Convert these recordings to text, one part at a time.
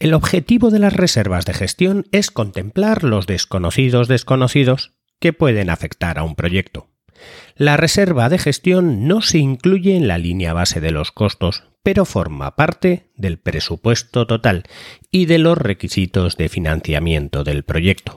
El objetivo de las reservas de gestión es contemplar los desconocidos desconocidos que pueden afectar a un proyecto. La reserva de gestión no se incluye en la línea base de los costos, pero forma parte del presupuesto total y de los requisitos de financiamiento del proyecto.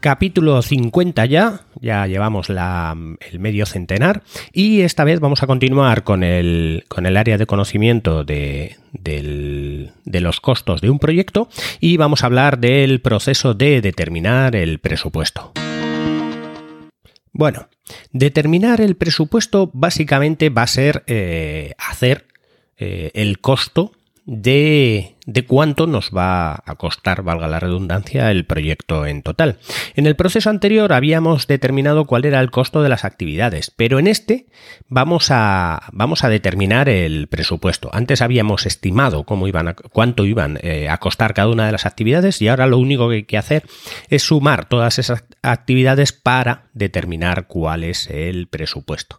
Capítulo 50 ya, ya llevamos el medio centenar y esta vez vamos a continuar con el, con el área de conocimiento de, de los costos de un proyecto y vamos a hablar del proceso de determinar el presupuesto. Bueno, determinar el presupuesto básicamente va a ser eh, hacer eh, el costo de, de, cuánto nos va a costar, valga la redundancia, el proyecto en total. En el proceso anterior habíamos determinado cuál era el costo de las actividades, pero en este vamos a, vamos a determinar el presupuesto. Antes habíamos estimado cómo iban cuánto iban eh, a costar cada una de las actividades y ahora lo único que hay que hacer es sumar todas esas actividades para determinar cuál es el presupuesto.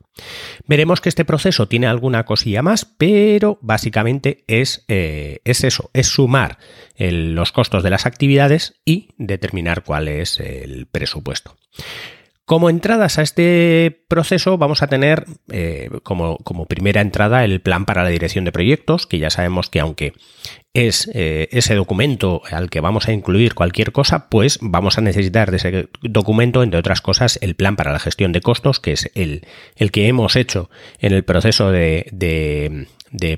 Veremos que este proceso tiene alguna cosilla más, pero básicamente es, eh, es eso, sumar los costos de las actividades y determinar cuál es el presupuesto. Como entradas a este proceso vamos a tener eh, como, como, primera entrada el plan para la dirección de proyectos, que ya sabemos que aunque es eh, ese documento al que vamos a incluir cualquier cosa, pues vamos a necesitar de ese documento, entre otras cosas, el plan para la gestión de costos, que es el, el que hemos hecho en el proceso de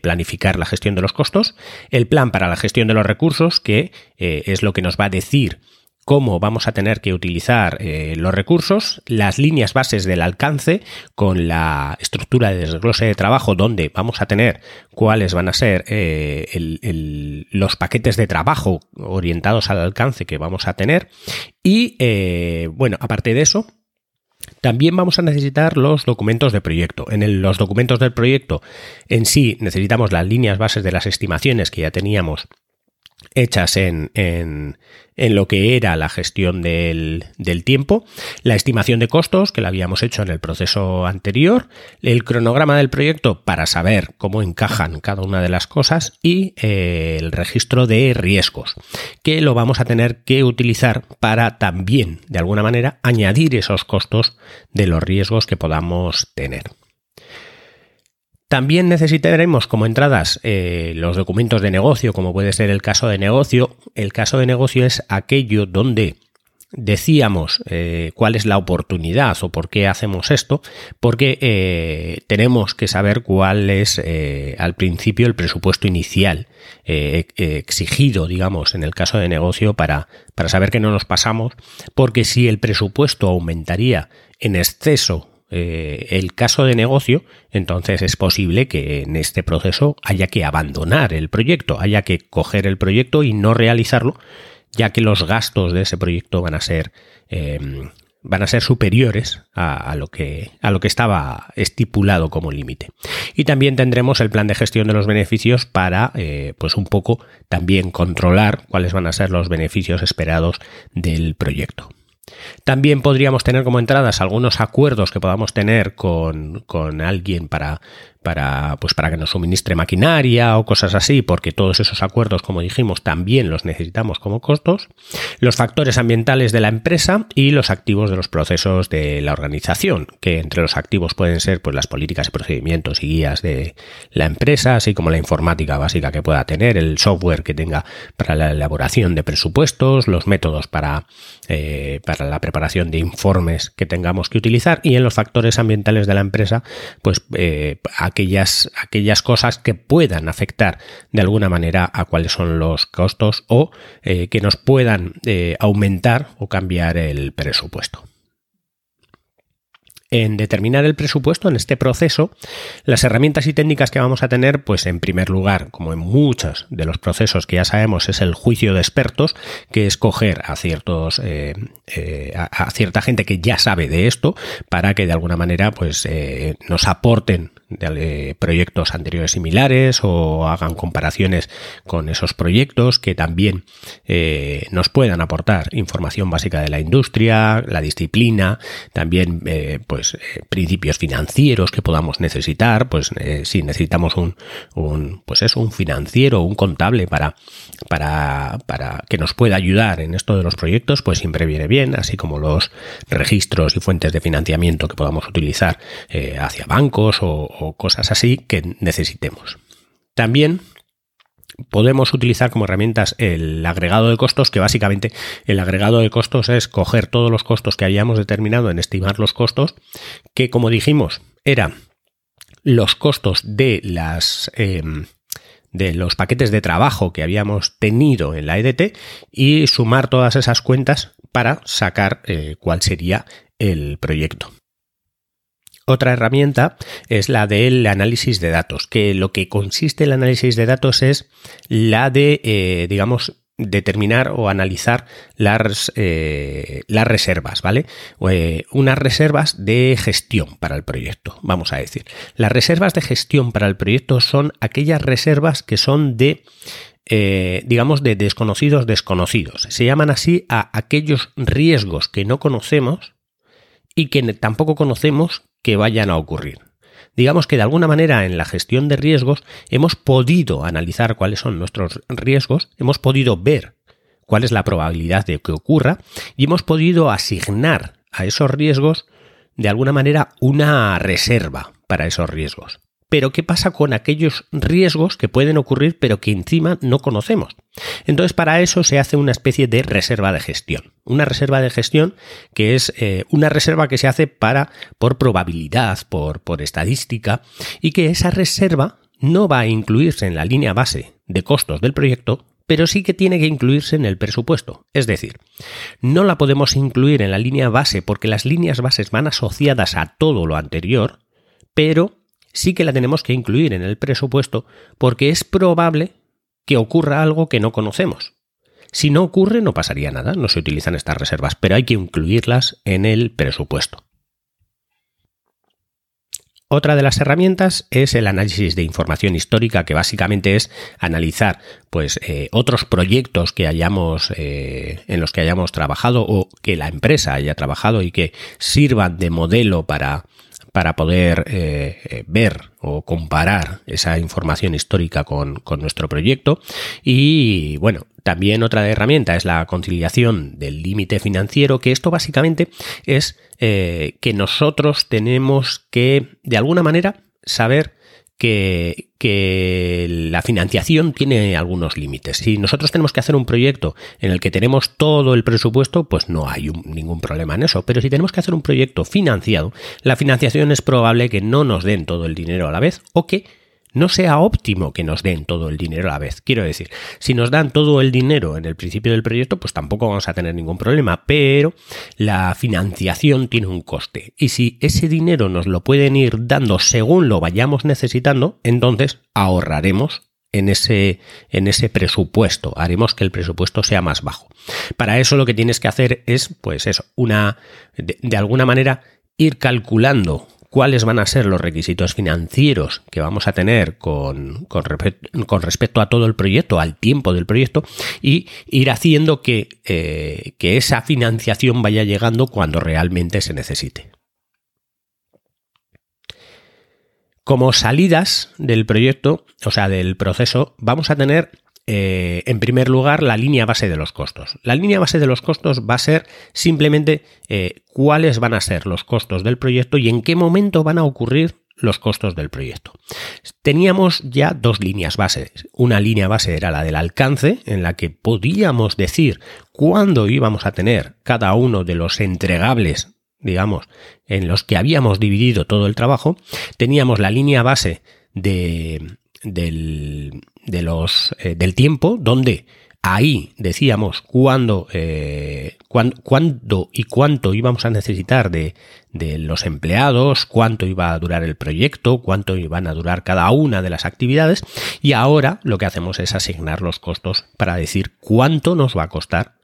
planificar la gestión de los costos, el plan para la gestión de los recursos, que eh, es lo que nos va a decir cómo vamos a tener que utilizar eh, los recursos, las líneas bases del alcance con la estructura de desglose de trabajo donde vamos a tener cuáles van a ser eh, los paquetes de trabajo orientados al alcance que vamos a tener. Y bueno, aparte de eso, también vamos a necesitar los documentos de proyecto. En los documentos del proyecto en sí necesitamos las líneas bases de las estimaciones que ya teníamos hechas en, en, en, lo que era la gestión del, del, tiempo, la estimación de costos que la habíamos hecho en el proceso anterior, el cronograma del proyecto para saber cómo encajan cada una de las cosas. Y eh, el registro de riesgos, que lo vamos a tener que utilizar para también, de alguna manera, añadir esos costos de los riesgos que podamos tener. También necesitaremos como entradas eh, los documentos de negocio, como puede ser el caso de negocio. El caso de negocio es aquello donde decíamos eh, cuál es la oportunidad o por qué hacemos esto, porque eh, tenemos que saber cuál es al principio el presupuesto inicial exigido, digamos, en el caso de negocio para, para saber que no nos pasamos, porque si el presupuesto aumentaría en exceso eh, el caso de negocio, entonces es posible que en este proceso haya que abandonar el proyecto, haya que coger el proyecto y no realizarlo, ya que los gastos de ese proyecto van a ser em, van a ser superiores a, lo que, a lo que estaba estipulado como límite. Y también tendremos el plan de gestión de los beneficios para, eh, pues un poco también controlar cuáles van a ser los beneficios esperados del proyecto. También podríamos tener como entradas algunos acuerdos que podamos tener con, con alguien para para, pues para que nos suministre maquinaria o cosas así, porque todos esos acuerdos, como dijimos, también los necesitamos como costos, los factores ambientales de la empresa y los activos de los procesos de la organización, que entre los activos pueden ser pues, las políticas y procedimientos y guías de la empresa, así como la informática básica que pueda tener, el software que tenga para la elaboración de presupuestos, los métodos para, eh, para la preparación de informes que tengamos que utilizar y en los factores ambientales de la empresa, pues eh, aquellas, aquellas cosas que puedan afectar de alguna manera a cuáles son los costos o eh, que nos puedan eh, aumentar o cambiar el presupuesto. En determinar el presupuesto en este proceso, las herramientas y técnicas que vamos a tener, pues en primer lugar, como en muchos de los procesos que ya sabemos, es el juicio de expertos, que es coger a ciertos eh, a, cierta gente que ya sabe de esto para que de alguna manera pues nos aporten de proyectos anteriores similares o hagan comparaciones con esos proyectos que también eh, nos puedan aportar información básica de la industria, la disciplina, también eh, pues eh, principios financieros que podamos necesitar, pues si necesitamos un, un pues eso, un financiero, un contable para, para, para que nos pueda ayudar en esto de los proyectos, pues siempre viene bien, así como los registros y fuentes de financiamiento que podamos utilizar hacia bancos o, o cosas así que necesitemos. También podemos utilizar como herramientas el agregado de costos, que básicamente el agregado de costos es coger todos los costos que hayamos determinado en estimar los costos, que como dijimos, eran los costos de las... Em, de los paquetes de trabajo que habíamos tenido en la EDT y sumar todas esas cuentas para sacar eh, cuál sería el proyecto. Otra herramienta es la del análisis de datos, que lo que consiste el análisis de datos es la de, eh, digamos, determinar o analizar las, eh, las reservas, ¿vale? Eh, unas reservas de gestión para el proyecto, vamos a decir. Las reservas de gestión para el proyecto son aquellas reservas que son de, digamos, de desconocidos desconocidos. Se llaman así a aquellos riesgos que no conocemos y que tampoco conocemos que vayan a ocurrir. Digamos que de alguna manera en la gestión de riesgos hemos podido analizar cuáles son nuestros riesgos, hemos podido ver cuál es la probabilidad de que ocurra y hemos podido asignar a esos riesgos de alguna manera una reserva para esos riesgos. Pero ¿qué pasa con aquellos riesgos que pueden ocurrir pero que encima no conocemos? Entonces para eso se hace una especie de reserva de gestión. Una reserva de gestión que es eh, una reserva que se hace para por probabilidad, por, por estadística y que esa reserva no va a incluirse en la línea base de costos del proyecto, pero sí que tiene que incluirse en el presupuesto. Es decir, no la podemos incluir en la línea base porque las líneas bases van asociadas a todo lo anterior, pero sí que la tenemos que incluir en el presupuesto porque es probable que ocurra algo que no conocemos. Si no ocurre, no pasaría nada, no se utilizan estas reservas, pero hay que incluirlas en el presupuesto. Otra de las herramientas es el análisis de información histórica, que básicamente es analizar pues, eh, otros proyectos que hayamos, eh, en los que hayamos trabajado o que la empresa haya trabajado y que sirvan de modelo para, para poder eh, eh, ver o comparar esa información histórica con, nuestro proyecto. Y bueno, también otra herramienta es la conciliación del límite financiero, que esto básicamente es eh, que nosotros tenemos que, de alguna manera, saber que, la financiación tiene algunos límites. Si nosotros tenemos que hacer un proyecto en el que tenemos todo el presupuesto, pues no hay ningún problema en eso. Pero si tenemos que hacer un proyecto financiado, la financiación es probable que no nos den todo el dinero a la vez o que no sea óptimo que nos den todo el dinero a la vez. Quiero decir, si nos dan todo el dinero en el principio del proyecto, pues tampoco vamos a tener ningún problema, pero la financiación tiene un coste. Y si ese dinero nos lo pueden ir dando según lo vayamos necesitando, entonces ahorraremos en ese, en ese presupuesto. Haremos que el presupuesto sea más bajo. Para eso lo que tienes que hacer es, pues eso, una, de alguna manera, ir calculando cuáles van a ser los requisitos financieros que vamos a tener con, con, respecto a todo el proyecto, al tiempo del proyecto, y ir haciendo que, eh, que esa financiación vaya llegando cuando realmente se necesite. Como salidas del proyecto, o sea, del proceso, vamos a tener eh, en primer lugar, la línea base de los costos. La línea base de los costos va a ser simplemente eh, cuáles van a ser los costos del proyecto y en qué momento van a ocurrir los costos del proyecto. Teníamos ya dos líneas bases. Una línea base era la del alcance, en la que podíamos decir cuándo íbamos a tener cada uno de los entregables digamos, en los que habíamos dividido todo el trabajo, teníamos la línea base de, del, de los, eh, del tiempo, donde ahí decíamos cuándo, eh, cuándo, y cuánto íbamos a necesitar de, de, los empleados, cuánto iba a durar el proyecto, cuánto iban a durar cada una de las actividades y ahora lo que hacemos es asignar los costos para decir cuánto nos va a costar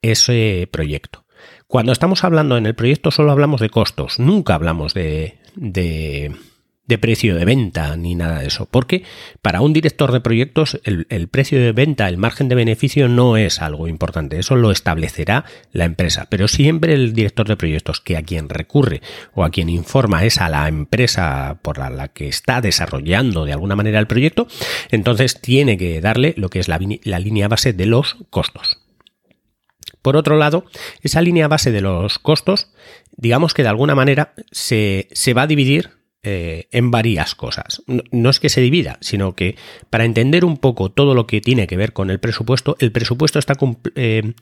ese proyecto. Cuando estamos hablando en el proyecto solo hablamos de costos, nunca hablamos de, de de precio de venta ni nada de eso. Porque para un director de proyectos el, precio de venta, el margen de beneficio no es algo importante. Eso lo establecerá la empresa. Pero siempre el director de proyectos que a quien recurre o a quien informa es a la empresa por la, que está desarrollando de alguna manera el proyecto, entonces tiene que darle lo que es la, la línea base de los costos. Por otro lado, esa línea base de los costos, digamos que de alguna manera se, se va a dividir eh, en varias cosas. No, es que se divida, sino que para entender un poco todo lo que tiene que ver con el presupuesto, el presupuesto está eh,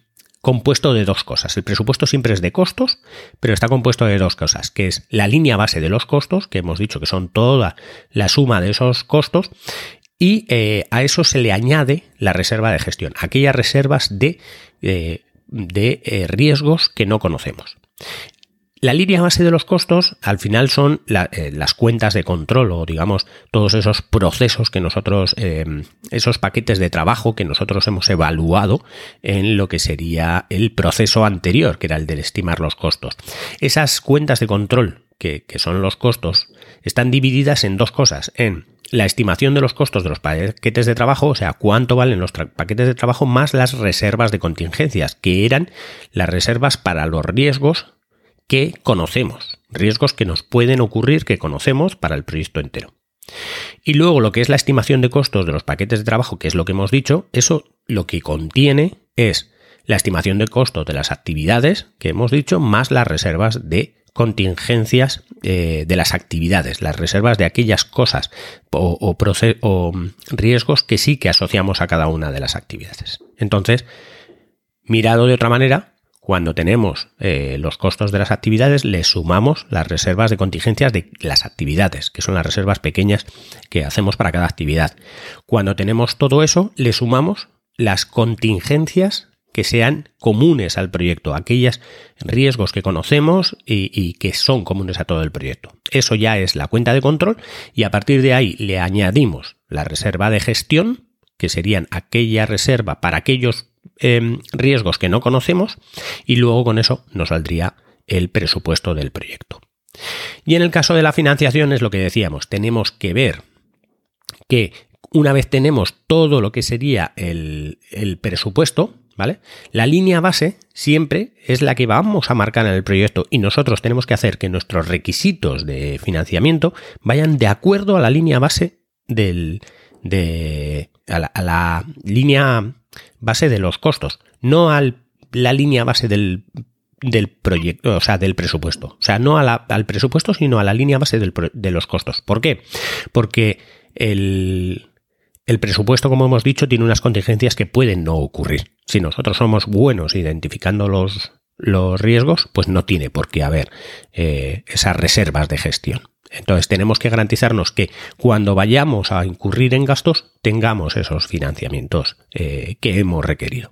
compuesto de dos cosas. El presupuesto siempre es de costos, pero está compuesto de dos cosas, que es la línea base de los costos, que hemos dicho que son toda la suma de esos costos, y eh, a eso se le añade la reserva de gestión, aquellas reservas de, de riesgos que no conocemos. La línea base de los costos al final son eh, las cuentas de control o digamos todos esos procesos que nosotros, eh, esos paquetes de trabajo que nosotros hemos evaluado en lo que sería el proceso anterior, que era el de estimar los costos. Esas cuentas de control, que, que son los costos, están divididas en dos cosas, en la estimación de los costos de los paquetes de trabajo, o sea, cuánto valen los paquetes de trabajo más las reservas de contingencias, que eran las reservas para los riesgos que conocemos, riesgos que nos pueden ocurrir que conocemos para el proyecto entero. Y luego lo que es la estimación de costos de los paquetes de trabajo, que es lo que hemos dicho, eso lo que contiene es la estimación de costos de las actividades que hemos dicho, más las reservas de contingencias eh, de las actividades, las reservas de aquellas cosas o, o, riesgos que sí que asociamos a cada una de las actividades. Entonces, mirado de otra manera, cuando tenemos eh, los costos de las actividades, le sumamos las reservas de contingencias de las actividades, que son las reservas pequeñas que hacemos para cada actividad. Cuando tenemos todo eso, le sumamos las contingencias que sean comunes al proyecto, aquellos riesgos que conocemos y, y, que son comunes a todo el proyecto. Eso ya es la cuenta de control y a partir de ahí le añadimos la reserva de gestión, que serían aquella reserva para aquellos Em, riesgos que no conocemos y luego con eso nos saldría el presupuesto del proyecto. Y en el caso de la financiación es lo que decíamos, tenemos que ver que una vez tenemos todo lo que sería el, el presupuesto, ¿vale? La línea base siempre es la que vamos a marcar en el proyecto y nosotros tenemos que hacer que nuestros requisitos de financiamiento vayan de acuerdo a la línea base del, de, a la línea base de los costos, no a la línea base del, del proyecto, o sea, del presupuesto. O sea, no al presupuesto, sino a la línea base de los costos. ¿Por qué? Porque el, el presupuesto, como hemos dicho, tiene unas contingencias que pueden no ocurrir. Si nosotros somos buenos identificando los, los riesgos, pues no tiene por qué haber eh, esas reservas de gestión. Entonces tenemos que garantizarnos que cuando vayamos a incurrir en gastos tengamos esos financiamientos eh, que hemos requerido.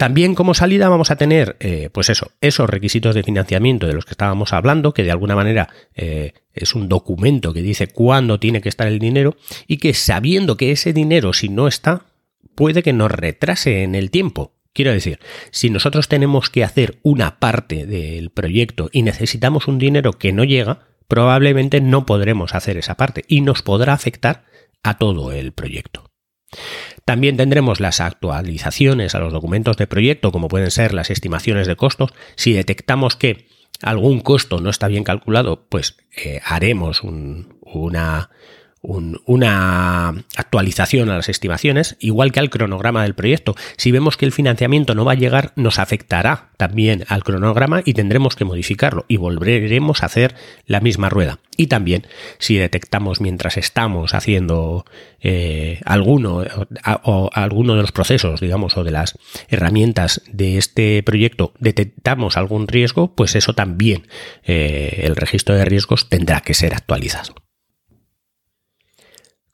También como salida vamos a tener, eh, pues eso, esos requisitos de financiamiento de los que estábamos hablando, que de alguna manera eh, es un documento que dice cuándo tiene que estar el dinero y que sabiendo que ese dinero si no está, puede que nos retrase en el tiempo. Quiero decir, si nosotros tenemos que hacer una parte del proyecto y necesitamos un dinero que no llega, probablemente no podremos hacer esa parte y nos podrá afectar a todo el proyecto. También tendremos las actualizaciones a los documentos de proyecto, como pueden ser las estimaciones de costos. Si detectamos que algún costo no está bien calculado, pues eh, haremos una, una actualización a las estimaciones, igual que al cronograma del proyecto. Si vemos que el financiamiento no va a llegar, nos afectará también al cronograma y tendremos que modificarlo y volveremos a hacer la misma rueda. Y también si detectamos mientras estamos haciendo eh, alguno o, alguno de los procesos, digamos, o de las herramientas de este proyecto, detectamos algún riesgo, pues eso también eh, el registro de riesgos tendrá que ser actualizado.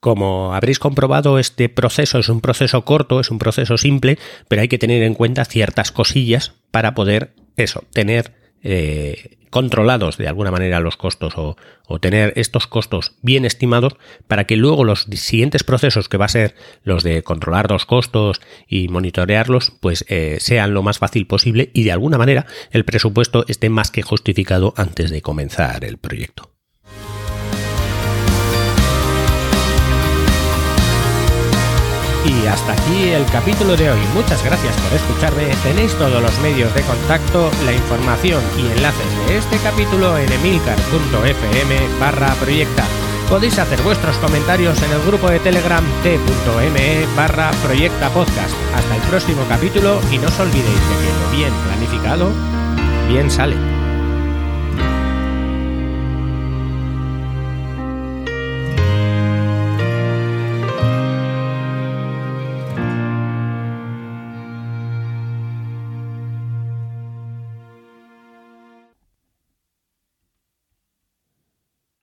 Como habréis comprobado, este proceso es un proceso corto, es un proceso simple, pero hay que tener en cuenta ciertas cosillas para poder eso, tener eh, controlados de alguna manera los costos o, tener estos costos bien estimados para que luego los siguientes procesos que va a ser los de controlar los costos y monitorearlos pues eh, sean lo más fácil posible y de alguna manera el presupuesto esté más que justificado antes de comenzar el proyecto. Y hasta aquí el capítulo de hoy. Muchas gracias por escucharme. Tenéis todos los medios de contacto, la información y enlaces de este capítulo en emilcar.fm barra proyecta. Podéis hacer vuestros comentarios en el grupo de Telegram t.me barra proyecta podcast. Hasta el próximo capítulo y no os olvidéis de que lo bien planificado, bien sale.